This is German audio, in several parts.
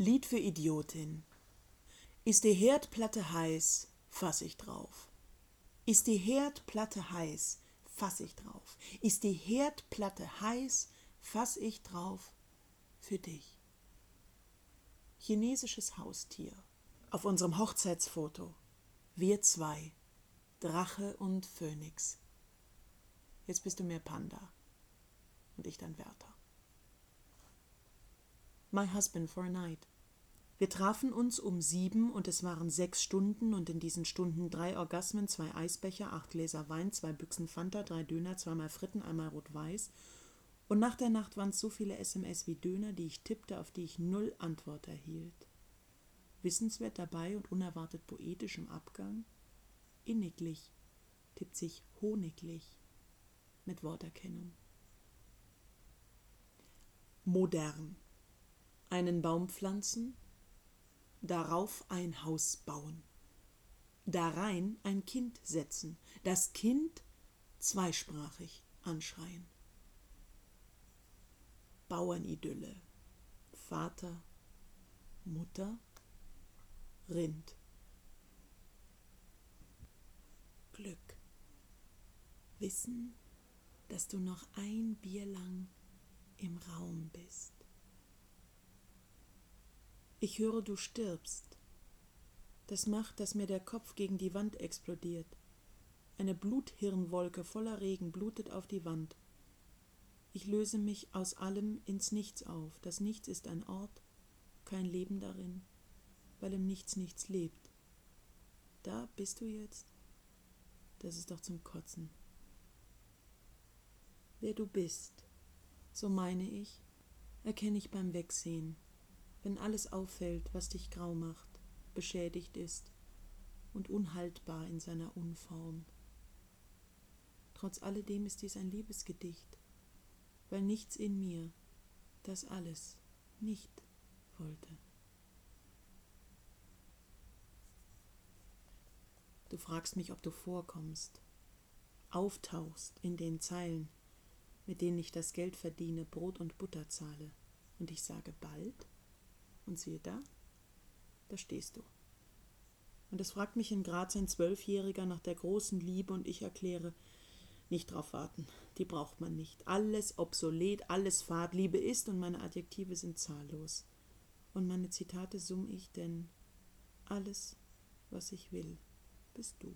Lied für Idiotin. Ist die Herdplatte heiß, fass ich drauf. Ist die Herdplatte heiß, fass ich drauf. Ist die Herdplatte heiß, fass ich drauf für dich. Chinesisches Haustier. Auf unserem Hochzeitsfoto. Wir zwei. Drache und Phönix. Jetzt bist du mehr Panda. Und ich dein Wärter. My husband for a night. Wir trafen uns um sieben und es waren sechs Stunden und in diesen Stunden drei Orgasmen, zwei Eisbecher, acht Gläser Wein, zwei Büchsen Fanta, drei Döner, zweimal Fritten, einmal Rot-Weiß. Und nach der Nacht waren es so viele SMS wie Döner, die ich tippte, auf die ich null Antwort erhielt. Wissenswert dabei und unerwartet poetisch im Abgang? Inniglich tippt sich honiglich mit Worterkennung. Modern. Einen Baum pflanzen, darauf ein Haus bauen, darein ein Kind setzen, das Kind zweisprachig anschreien. Bauernidylle. Vater, Mutter, Rind. Glück. Wissen, dass du noch ein Bier lang im Raum bist. Ich höre, du stirbst. Das macht, dass mir der Kopf gegen die Wand explodiert. Eine Bluthirnwolke voller Regen blutet auf die Wand. Ich löse mich aus allem ins Nichts auf. Das Nichts ist ein Ort, kein Leben darin, weil im Nichts nichts lebt. Da bist du jetzt? Das ist doch zum Kotzen. Wer du bist, so meine ich, erkenne ich beim Wegsehen wenn alles auffällt, was dich grau macht, beschädigt ist und unhaltbar in seiner Unform. Trotz alledem ist dies ein Liebesgedicht, weil nichts in mir das alles nicht wollte. Du fragst mich, ob du vorkommst, auftauchst in den Zeilen, mit denen ich das Geld verdiene, Brot und Butter zahle, und ich sage bald, und siehe da, da stehst du. Und es fragt mich in Graz ein Zwölfjähriger nach der großen Liebe und ich erkläre, nicht drauf warten, die braucht man nicht. Alles obsolet, alles fad, Liebe ist und meine Adjektive sind zahllos. Und meine Zitate summ ich, denn alles, was ich will, bist du.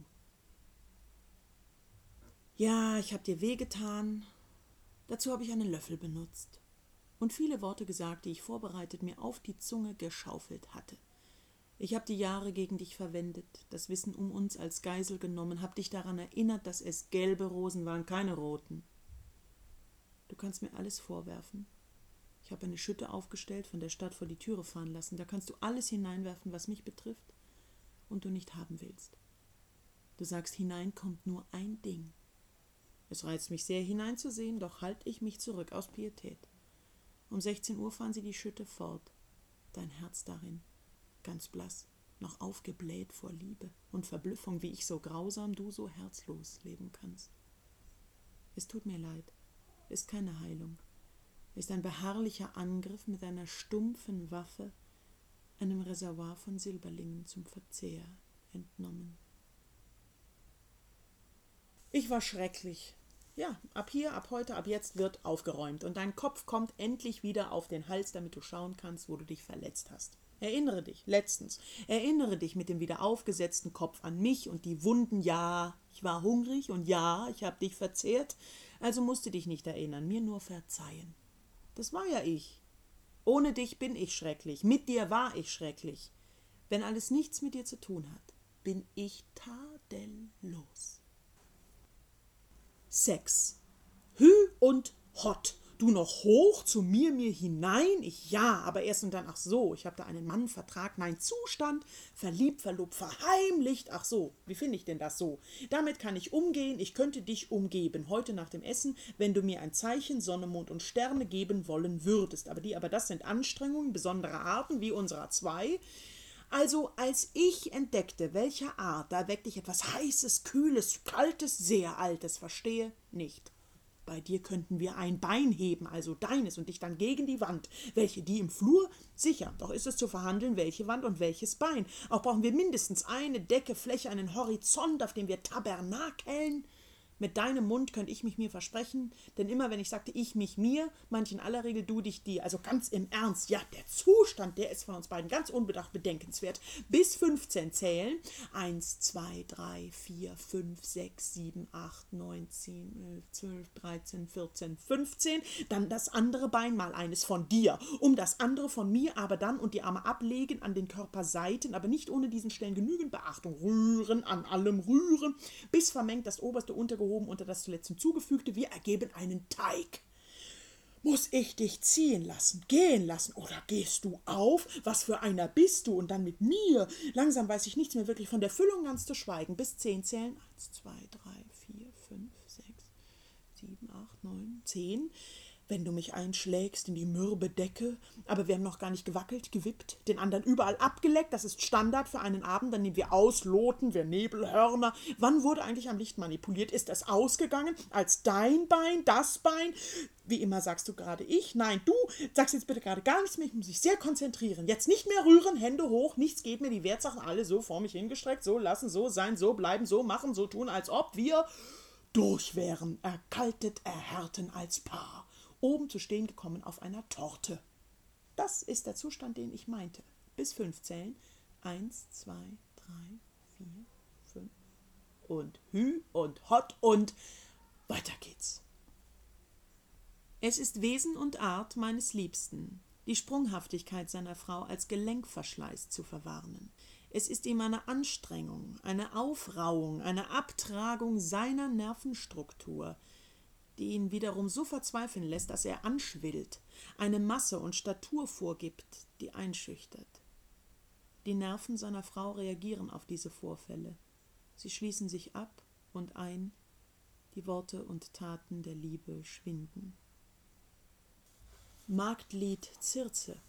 Ja, ich hab dir wehgetan. Dazu habe ich einen Löffel benutzt und viele Worte gesagt, die ich vorbereitet mir auf die Zunge geschaufelt hatte. Ich habe die Jahre gegen dich verwendet, das Wissen um uns als Geisel genommen, hab dich daran erinnert, dass es gelbe Rosen waren, keine roten. Du kannst mir alles vorwerfen. Ich habe eine Schütte aufgestellt, von der Stadt vor die Türe fahren lassen. Da kannst du alles hineinwerfen, was mich betrifft und du nicht haben willst. Du sagst, hinein kommt nur ein Ding. Es reizt mich sehr hineinzusehen, doch halte ich mich zurück aus Pietät. Um 16 Uhr fahren sie die Schütte fort. Dein Herz darin, ganz blass, noch aufgebläht vor Liebe und Verblüffung, wie ich so grausam, du so herzlos leben kannst. Es tut mir leid, ist keine Heilung, ist ein beharrlicher Angriff mit einer stumpfen Waffe, einem Reservoir von Silberlingen zum Verzehr entnommen. Ich war schrecklich, ja, ab hier, ab heute, ab jetzt wird aufgeräumt und dein Kopf kommt endlich wieder auf den Hals, damit du schauen kannst, wo du dich verletzt hast. Erinnere dich, letztens, erinnere dich mit dem wieder aufgesetzten Kopf an mich und die Wunden, ja, ich war hungrig und ja, ich habe dich verzehrt, also musste dich nicht erinnern, mir nur verzeihen. Das war ja ich. Ohne dich bin ich schrecklich, mit dir war ich schrecklich. Wenn alles nichts mit dir zu tun hat, bin ich tadellos. Sex. Hü und hot. Du noch hoch zu mir, mir hinein? Ich ja, aber erst und dann, ach so, ich habe da einen Mann vertragt, mein Zustand, verliebt, verlobt, verheimlicht, ach so, wie finde ich denn das so? Damit kann ich umgehen, ich könnte dich umgeben, heute nach dem Essen, wenn du mir ein Zeichen, Sonne, Mond und Sterne geben wollen würdest. Aber die, aber das sind Anstrengungen besonderer Arten, wie unserer zwei, also als ich entdeckte, welcher Art, da weckte ich etwas Heißes, Kühles, Kaltes, sehr Altes, verstehe nicht. bei dir könnten wir ein Bein heben, also deines, und dich dann gegen die Wand. Welche, die im Flur? Sicher, doch ist es zu verhandeln, welche Wand und welches Bein. Auch brauchen wir mindestens eine Decke, Fläche, einen Horizont, auf dem wir tabernakeln. Mit deinem Mund könnte ich mich mir versprechen, denn immer wenn ich sagte ich mich mir, manch in aller Regel du dich dir. Also ganz im Ernst, ja, der Zustand, der ist von uns beiden ganz unbedacht bedenkenswert. Bis 15 zählen. 1, 2, 3, 4, 5, 6, 7, 8, 9, 10, 11, 12, 13, 14, 15. Dann das andere Bein mal eines von dir. Um das andere von mir aber dann und die Arme ablegen an den Körperseiten, aber nicht ohne diesen Stellen genügend Beachtung. Rühren, an allem rühren, bis vermengt das oberste Untergehoben aufgehoben unter das zuletzt hinzugefügte, wir ergeben einen Teig. Muss ich dich ziehen lassen, gehen lassen, oder gehst du auf? Was für einer bist du? Und dann mit mir? Langsam weiß ich nichts mehr wirklich von der Füllung ganz zu schweigen. Bis zehn zählen. Eins, zwei, drei, vier, fünf, sechs, sieben, acht, neun, zehn wenn du mich einschlägst in die mürbe Decke, aber wir haben noch gar nicht gewackelt, gewippt, den anderen überall abgeleckt, das ist Standard für einen Abend, dann nehmen wir ausloten, wir Nebelhörner. Wann wurde eigentlich am Licht manipuliert? Ist das ausgegangen? Als dein Bein, das Bein? Wie immer sagst du gerade ich, nein, du sagst jetzt bitte gerade gar nichts mehr, ich muss mich sehr konzentrieren. Jetzt nicht mehr rühren, Hände hoch, nichts geht mir, die Wertsachen alle so vor mich hingestreckt, so lassen, so sein, so bleiben, so machen, so tun, als ob wir durch wären, erkaltet, erhärten als Paar oben zu stehen gekommen auf einer Torte. Das ist der Zustand, den ich meinte. Bis fünf zählen. Eins, zwei, drei, vier, fünf. Und Hü und Hot und weiter geht's. Es ist Wesen und Art meines Liebsten, die Sprunghaftigkeit seiner Frau als Gelenkverschleiß zu verwarnen. Es ist ihm eine Anstrengung, eine Aufrauung, eine Abtragung seiner Nervenstruktur, die ihn wiederum so verzweifeln lässt, dass er anschwillt, eine Masse und Statur vorgibt, die einschüchtert. Die Nerven seiner Frau reagieren auf diese Vorfälle. Sie schließen sich ab und ein, die Worte und Taten der Liebe schwinden. Marktlied Zirze,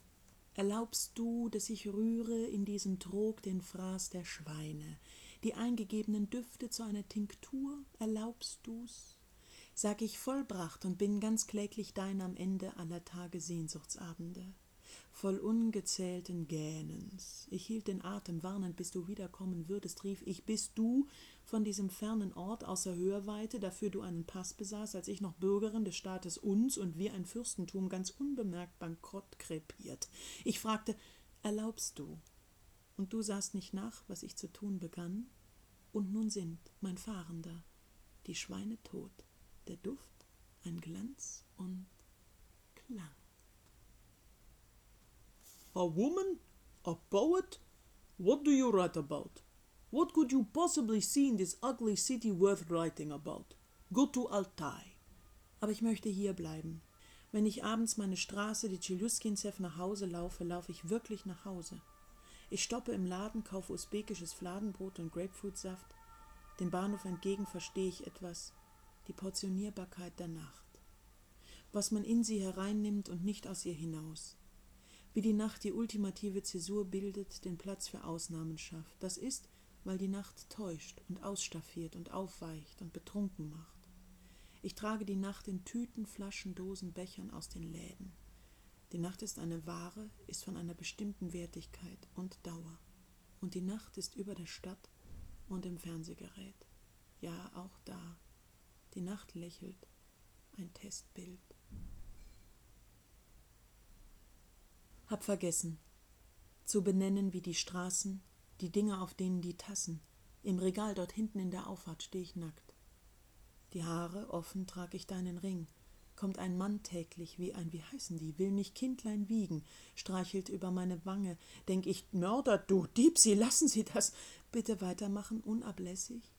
erlaubst du, dass ich rühre in diesem Trog den Fraß der Schweine, die eingegebenen Düfte zu einer Tinktur, erlaubst du's? Sag ich vollbracht und bin ganz kläglich dein am Ende aller Tage Sehnsuchtsabende. Voll ungezählten Gähnens. Ich hielt den Atem warnend, bis du wiederkommen würdest, rief ich, bist du von diesem fernen Ort außer Hörweite, dafür du einen Pass besaß, als ich noch Bürgerin des Staates uns und wir ein Fürstentum ganz unbemerkt bankrott krepiert. Ich fragte, erlaubst du? Und du sahst nicht nach, was ich zu tun begann? Und nun sind, mein Fahrender, die Schweine tot der Duft, ein Glanz und Klang. A woman? A poet? What do you write about? What could you possibly see in this ugly city worth writing about? Go to Altai. Aber ich möchte hier bleiben. Wenn ich abends meine Straße, die Tscheluskinsev, nach Hause laufe, laufe ich wirklich nach Hause. Ich stoppe im Laden, kaufe usbekisches Fladenbrot und Grapefruitsaft. Dem Bahnhof entgegen verstehe ich etwas die Portionierbarkeit der Nacht, was man in sie hereinnimmt und nicht aus ihr hinaus, wie die Nacht die ultimative Zäsur bildet, den Platz für Ausnahmen schafft. Das ist, weil die Nacht täuscht und ausstaffiert und aufweicht und betrunken macht. Ich trage die Nacht in Tüten, Flaschen, Dosen, Bechern aus den Läden. Die Nacht ist eine Ware, ist von einer bestimmten Wertigkeit und Dauer. Und die Nacht ist über der Stadt und im Fernsehgerät. Ja, auch da, die Nacht lächelt, ein Testbild. Hab vergessen, zu benennen wie die Straßen, die Dinge, auf denen die Tassen. Im Regal dort hinten in der Auffahrt steh ich nackt. Die Haare offen trag ich deinen Ring. Kommt ein Mann täglich wie ein, wie heißen die, will mich Kindlein wiegen, streichelt über meine Wange. Denk ich, Mörder, du Dieb, Sie lassen Sie das. Bitte weitermachen, unablässig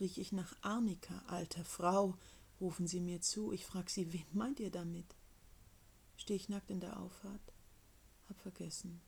riech ich nach Arnika, alte Frau, rufen sie mir zu. Ich frag sie, wen meint ihr damit? Steh ich nackt in der Auffahrt? Hab vergessen.